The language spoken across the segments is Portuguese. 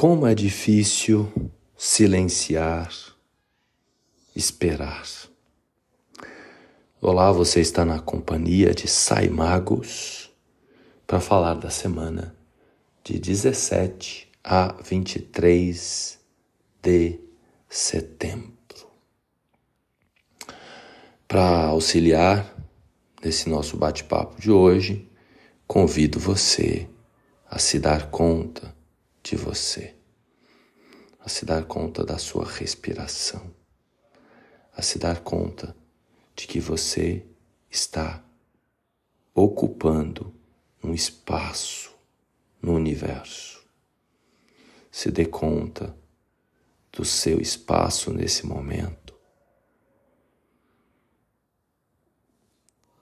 Como é difícil silenciar, esperar. Olá, você está na companhia de Sai Magos para falar da semana de 17 a 23 de setembro. Para auxiliar nesse nosso bate-papo de hoje, convido você a se dar conta de você, a se dar conta da sua respiração, a se dar conta de que você está ocupando um espaço no universo. Se dê conta do seu espaço nesse momento.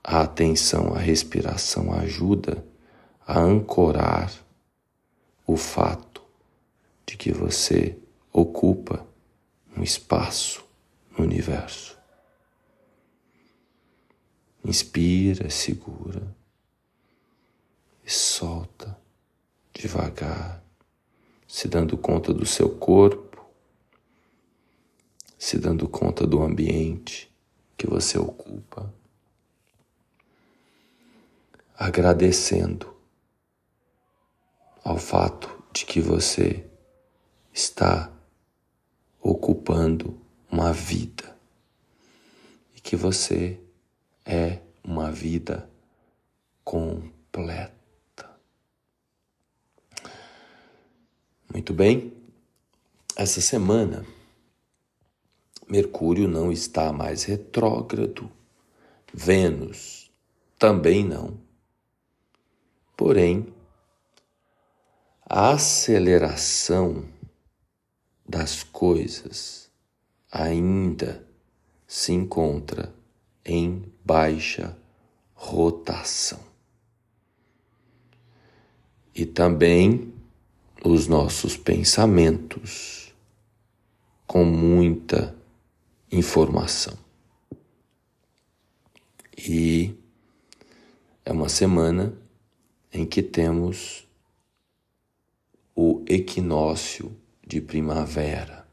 A atenção à respiração ajuda a ancorar o fato de que você ocupa um espaço no universo. Inspira, segura e solta devagar, se dando conta do seu corpo, se dando conta do ambiente que você ocupa, agradecendo ao fato de que você está ocupando uma vida e que você é uma vida completa. Muito bem, essa semana Mercúrio não está mais retrógrado, Vênus também não. Porém, a aceleração das coisas ainda se encontra em baixa rotação. E também os nossos pensamentos com muita informação. E é uma semana em que temos o equinócio de primavera.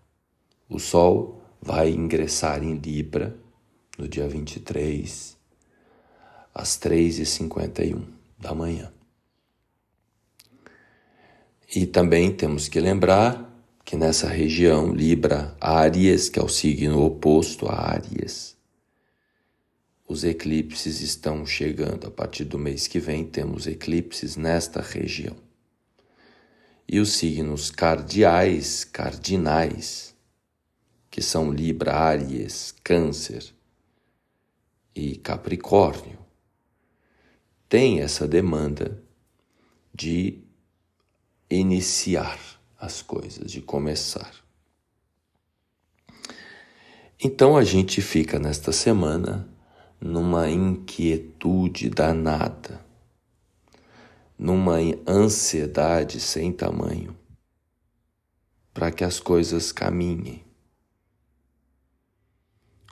O Sol vai ingressar em Libra no dia 23, às 3h51 da manhã. E também temos que lembrar que nessa região, Libra, Áries, que é o signo oposto a Áries, os eclipses estão chegando. A partir do mês que vem, temos eclipses nesta região e os signos cardeais, cardinais, que são Libra, Áries, Câncer e Capricórnio, têm essa demanda de iniciar as coisas, de começar. Então a gente fica nesta semana numa inquietude danada numa ansiedade sem tamanho para que as coisas caminhem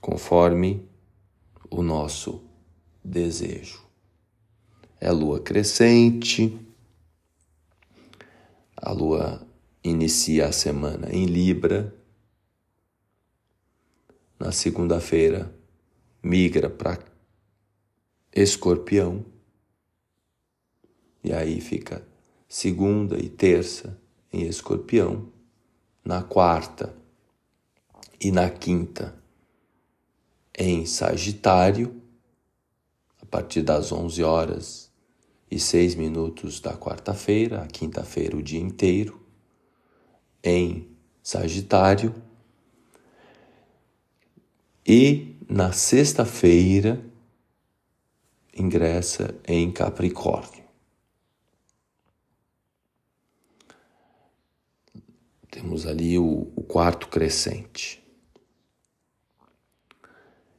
conforme o nosso desejo. É lua crescente, a lua inicia a semana em Libra, na segunda-feira migra para Escorpião e aí fica segunda e terça em escorpião, na quarta e na quinta em Sagitário, a partir das 11 horas e 6 minutos da quarta-feira, a quinta-feira o dia inteiro, em Sagitário. E na sexta-feira ingressa em Capricórnio. Temos ali o, o quarto crescente.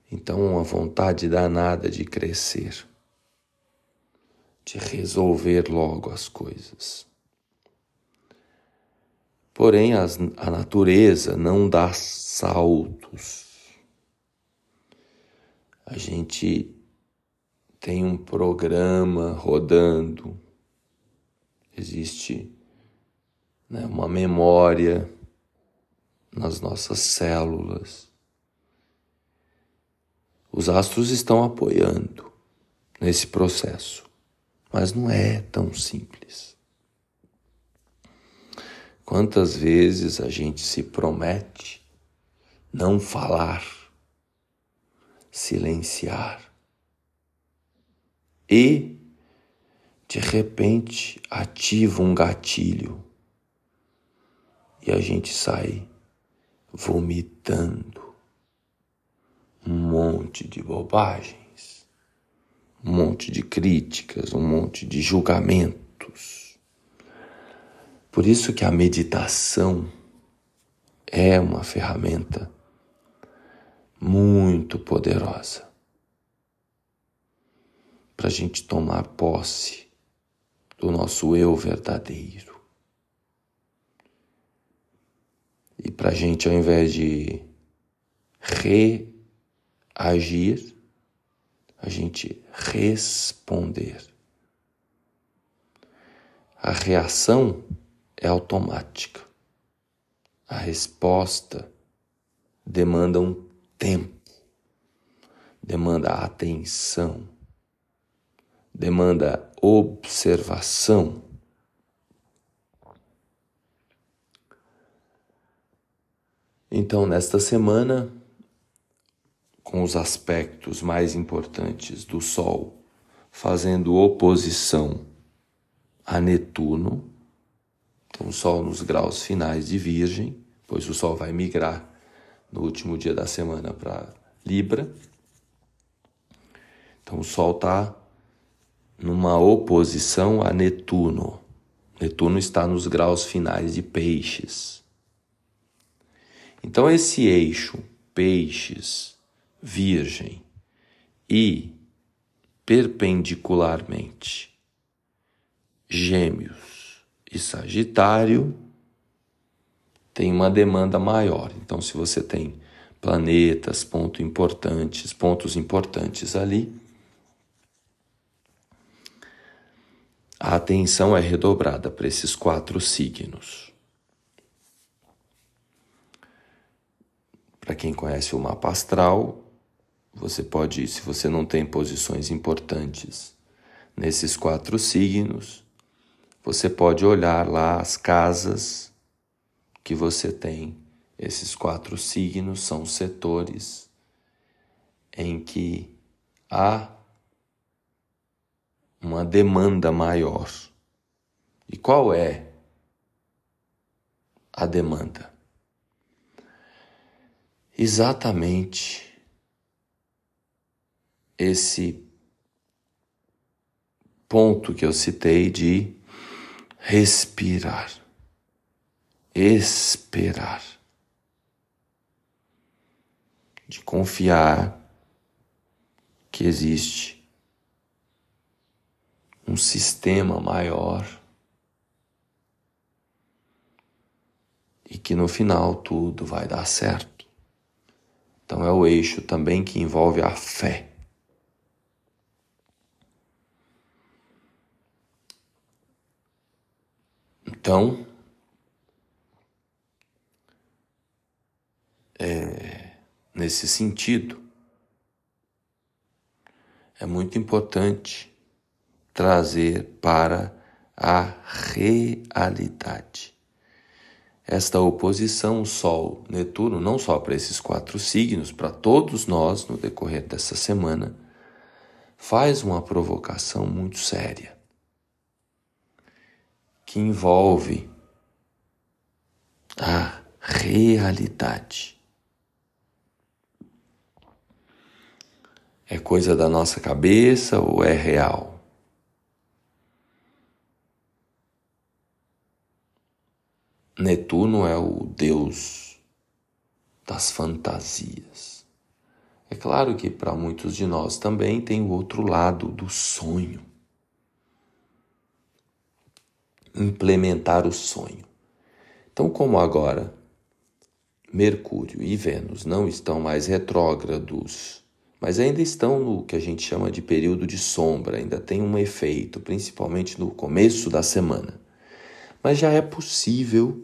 Então, uma vontade danada de crescer, de resolver logo as coisas. Porém, as, a natureza não dá saltos. A gente tem um programa rodando, existe né, uma memória nas nossas células. Os astros estão apoiando nesse processo, mas não é tão simples. Quantas vezes a gente se promete não falar, silenciar e de repente ativa um gatilho e a gente sai vomitando um monte de bobagens, um monte de críticas, um monte de julgamentos. Por isso que a meditação é uma ferramenta muito poderosa para a gente tomar posse do nosso eu verdadeiro. E para a gente, ao invés de reagir, a gente responder. A reação é automática. A resposta demanda um tempo, demanda atenção, demanda observação Então, nesta semana, com os aspectos mais importantes do Sol fazendo oposição a Netuno, então o Sol nos graus finais de Virgem, pois o Sol vai migrar no último dia da semana para Libra. Então o Sol está numa oposição a Netuno. Netuno está nos graus finais de Peixes. Então, esse eixo peixes, virgem e perpendicularmente gêmeos e sagitário tem uma demanda maior. Então, se você tem planetas, pontos importantes, pontos importantes ali, a atenção é redobrada para esses quatro signos. Para quem conhece o mapa astral, você pode, se você não tem posições importantes nesses quatro signos, você pode olhar lá as casas que você tem. Esses quatro signos são setores em que há uma demanda maior. E qual é a demanda? Exatamente esse ponto que eu citei de respirar, esperar, de confiar que existe um sistema maior e que no final tudo vai dar certo. Então é o eixo também que envolve a fé. Então, é, nesse sentido, é muito importante trazer para a realidade esta oposição Sol-Netuno, não só para esses quatro signos, para todos nós no decorrer dessa semana, faz uma provocação muito séria, que envolve a realidade. É coisa da nossa cabeça ou é real? Netuno é o deus das fantasias. É claro que para muitos de nós também tem o outro lado do sonho. Implementar o sonho. Então, como agora Mercúrio e Vênus não estão mais retrógrados, mas ainda estão no que a gente chama de período de sombra, ainda tem um efeito, principalmente no começo da semana mas já é possível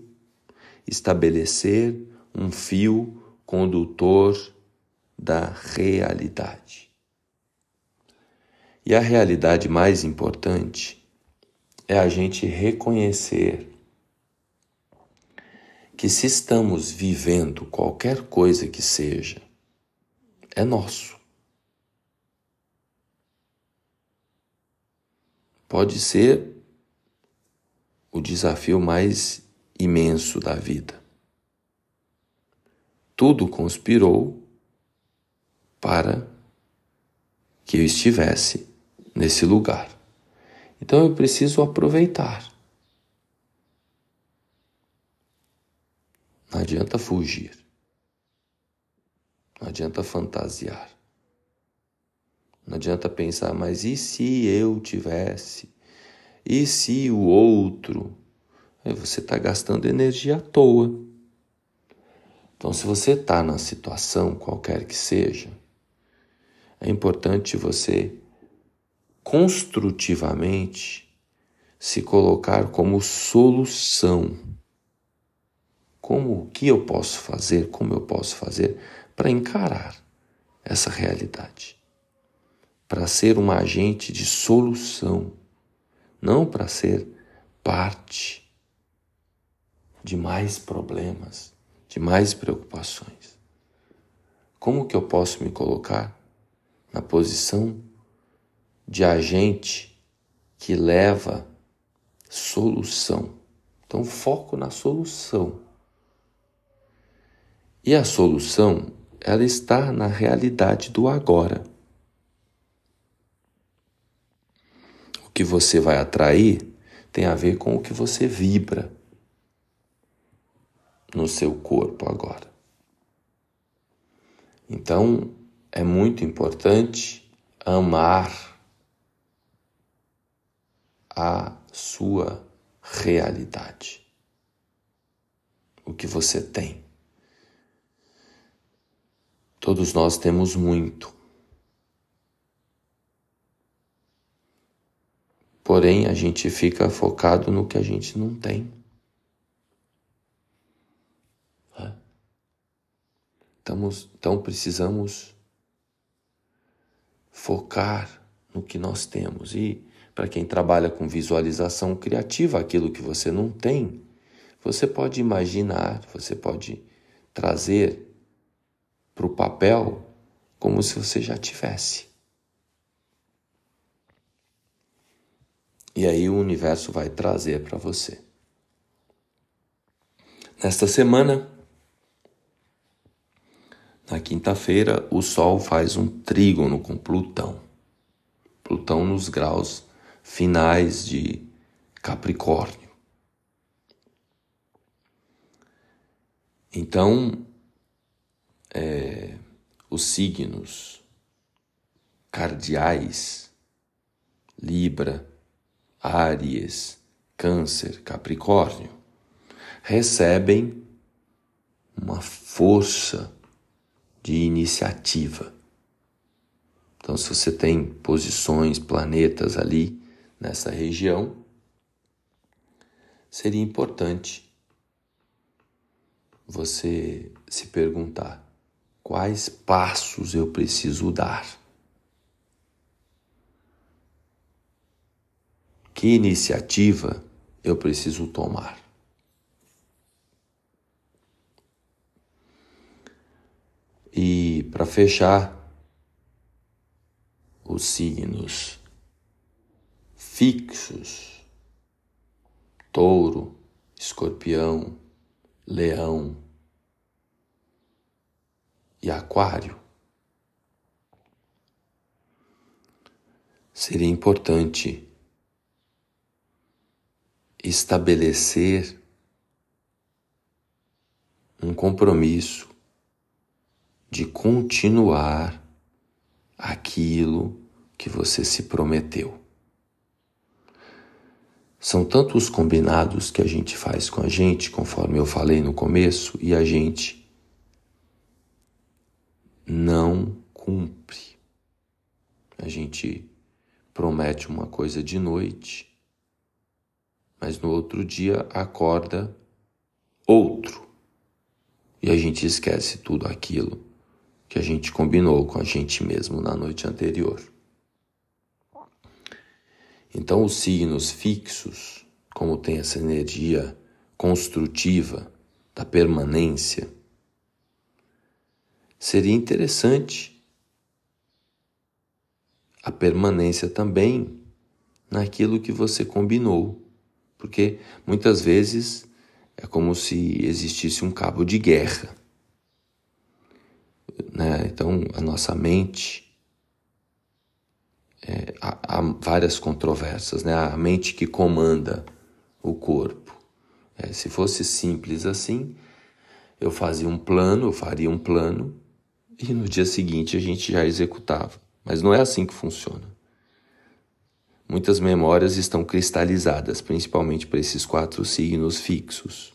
estabelecer um fio condutor da realidade. E a realidade mais importante é a gente reconhecer que se estamos vivendo qualquer coisa que seja, é nosso. Pode ser o desafio mais imenso da vida. Tudo conspirou para que eu estivesse nesse lugar. Então eu preciso aproveitar. Não adianta fugir. Não adianta fantasiar. Não adianta pensar, mas e se eu tivesse? E se o outro? Aí você está gastando energia à toa. Então, se você está na situação, qualquer que seja, é importante você construtivamente se colocar como solução. Como o que eu posso fazer, como eu posso fazer para encarar essa realidade. Para ser um agente de solução, não para ser parte de mais problemas, de mais preocupações. Como que eu posso me colocar na posição de agente que leva solução. Então, foco na solução. E a solução, ela está na realidade do agora. O que você vai atrair tem a ver com o que você vibra no seu corpo agora. Então, é muito importante amar a sua realidade. O que você tem. Todos nós temos muito. Porém, a gente fica focado no que a gente não tem. Estamos, então precisamos focar no que nós temos e para quem trabalha com visualização criativa, aquilo que você não tem, você pode imaginar, você pode trazer para o papel como se você já tivesse. E aí o universo vai trazer para você. Nesta semana, na quinta-feira, o Sol faz um trígono com Plutão. Plutão nos graus finais de Capricórnio. Então, é, os signos cardeais, Libra, Áries, Câncer, Capricórnio, recebem uma força de iniciativa. Então, se você tem posições, planetas ali nessa região, seria importante você se perguntar quais passos eu preciso dar. Que iniciativa eu preciso tomar? E para fechar, os signos fixos: touro, escorpião, leão e aquário. Seria importante estabelecer um compromisso de continuar aquilo que você se prometeu. São tantos combinados que a gente faz com a gente, conforme eu falei no começo, e a gente não cumpre. A gente promete uma coisa de noite, mas no outro dia acorda outro. E a gente esquece tudo aquilo que a gente combinou com a gente mesmo na noite anterior. Então, os signos fixos, como tem essa energia construtiva da permanência, seria interessante a permanência também naquilo que você combinou, porque muitas vezes é como se existisse um cabo de guerra. Né? Então, a nossa mente. É, há, há, várias controvérsias, né? A mente que comanda o corpo. É, se fosse simples assim, eu fazia um plano, eu faria um plano e no dia seguinte a gente já executava. Mas não é assim que funciona. Muitas memórias estão cristalizadas, principalmente para esses quatro signos fixos.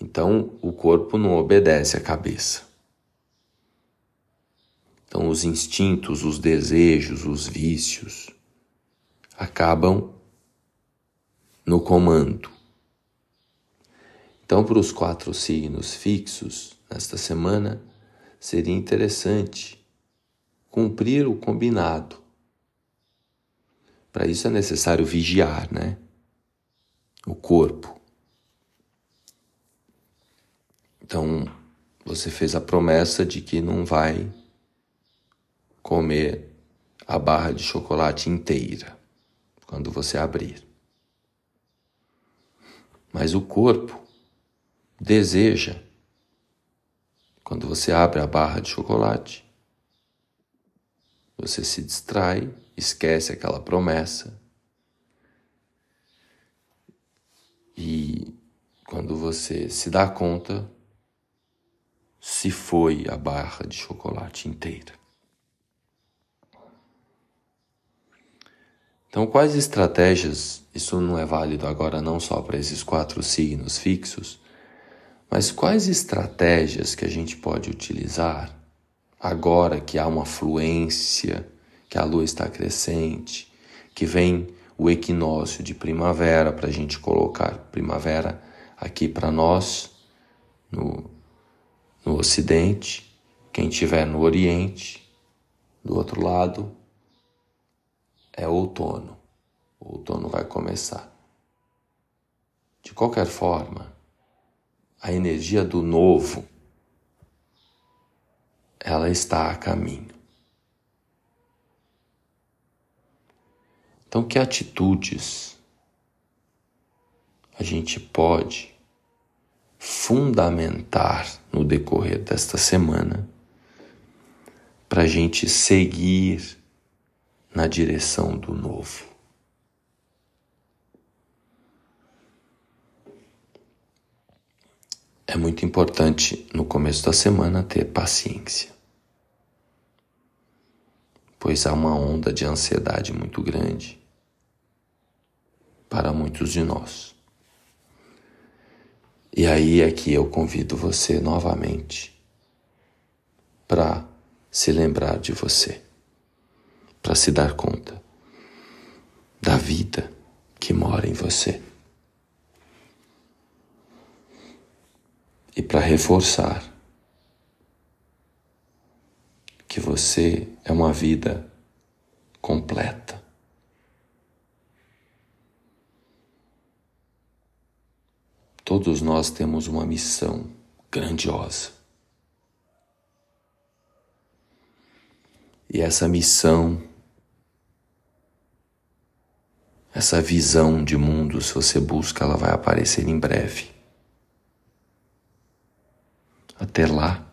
Então, o corpo não obedece à cabeça. Então, os instintos, os desejos, os vícios acabam no comando. Então, para os quatro signos fixos, nesta semana, seria interessante cumprir o combinado. Para isso é necessário vigiar, né? O corpo. Então, você fez a promessa de que não vai comer a barra de chocolate inteira quando você abrir. Mas o corpo deseja, quando você abre a barra de chocolate, você se distrai, esquece aquela promessa. E quando você se dá conta, se foi a barra de chocolate inteira. Então, quais estratégias, isso não é válido agora não só para esses quatro signos fixos, mas quais estratégias que a gente pode utilizar agora que há uma fluência, que a lua está crescente, que vem o equinócio de primavera para a gente colocar primavera aqui para nós no no Ocidente, quem estiver no Oriente, do outro lado, é outono. O outono vai começar. De qualquer forma, a energia do novo ela está a caminho. Então, que atitudes a gente pode fundamentar no decorrer desta semana para a gente seguir na direção do novo. É muito importante no começo da semana ter paciência, pois há uma onda de ansiedade muito grande para muitos de nós. E aí é que eu convido você novamente para se lembrar de você, para se dar conta da vida que mora em você. E para reforçar que você é uma vida completa. Todos nós temos uma missão grandiosa. E essa missão, essa visão de mundo, se você busca, ela vai aparecer em breve. Até lá,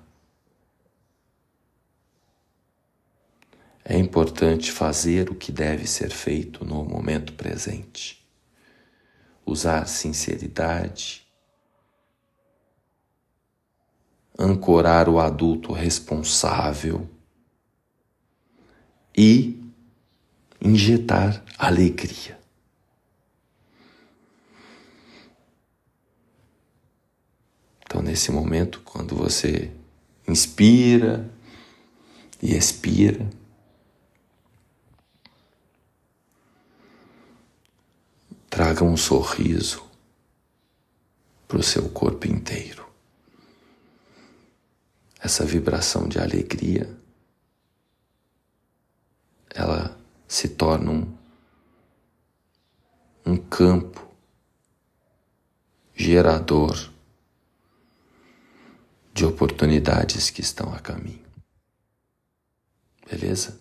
é importante fazer o que deve ser feito no momento presente. Usar sinceridade, ancorar o adulto responsável e injetar alegria. Então, nesse momento, quando você inspira e expira, traga um sorriso para o seu corpo inteiro. Essa vibração de alegria, ela se torna um, um campo gerador de oportunidades que estão a caminho. Beleza?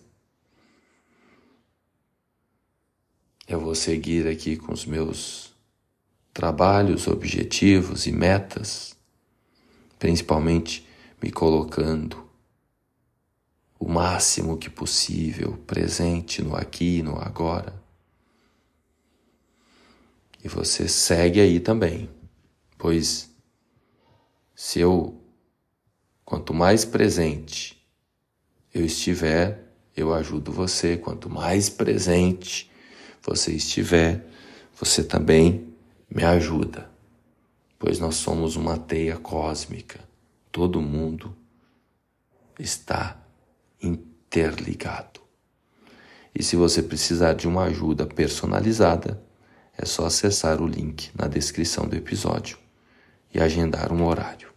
Eu vou seguir aqui com os meus trabalhos, objetivos e metas, principalmente me colocando o máximo que possível presente no aqui e no agora. E você segue aí também, pois se eu, quanto mais presente eu estiver, eu ajudo você. Quanto mais presente você estiver, você também me ajuda, pois nós somos uma teia cósmica. Todo mundo está interligado. E se você precisar de uma ajuda personalizada, é só acessar o link na descrição do episódio e agendar um horário.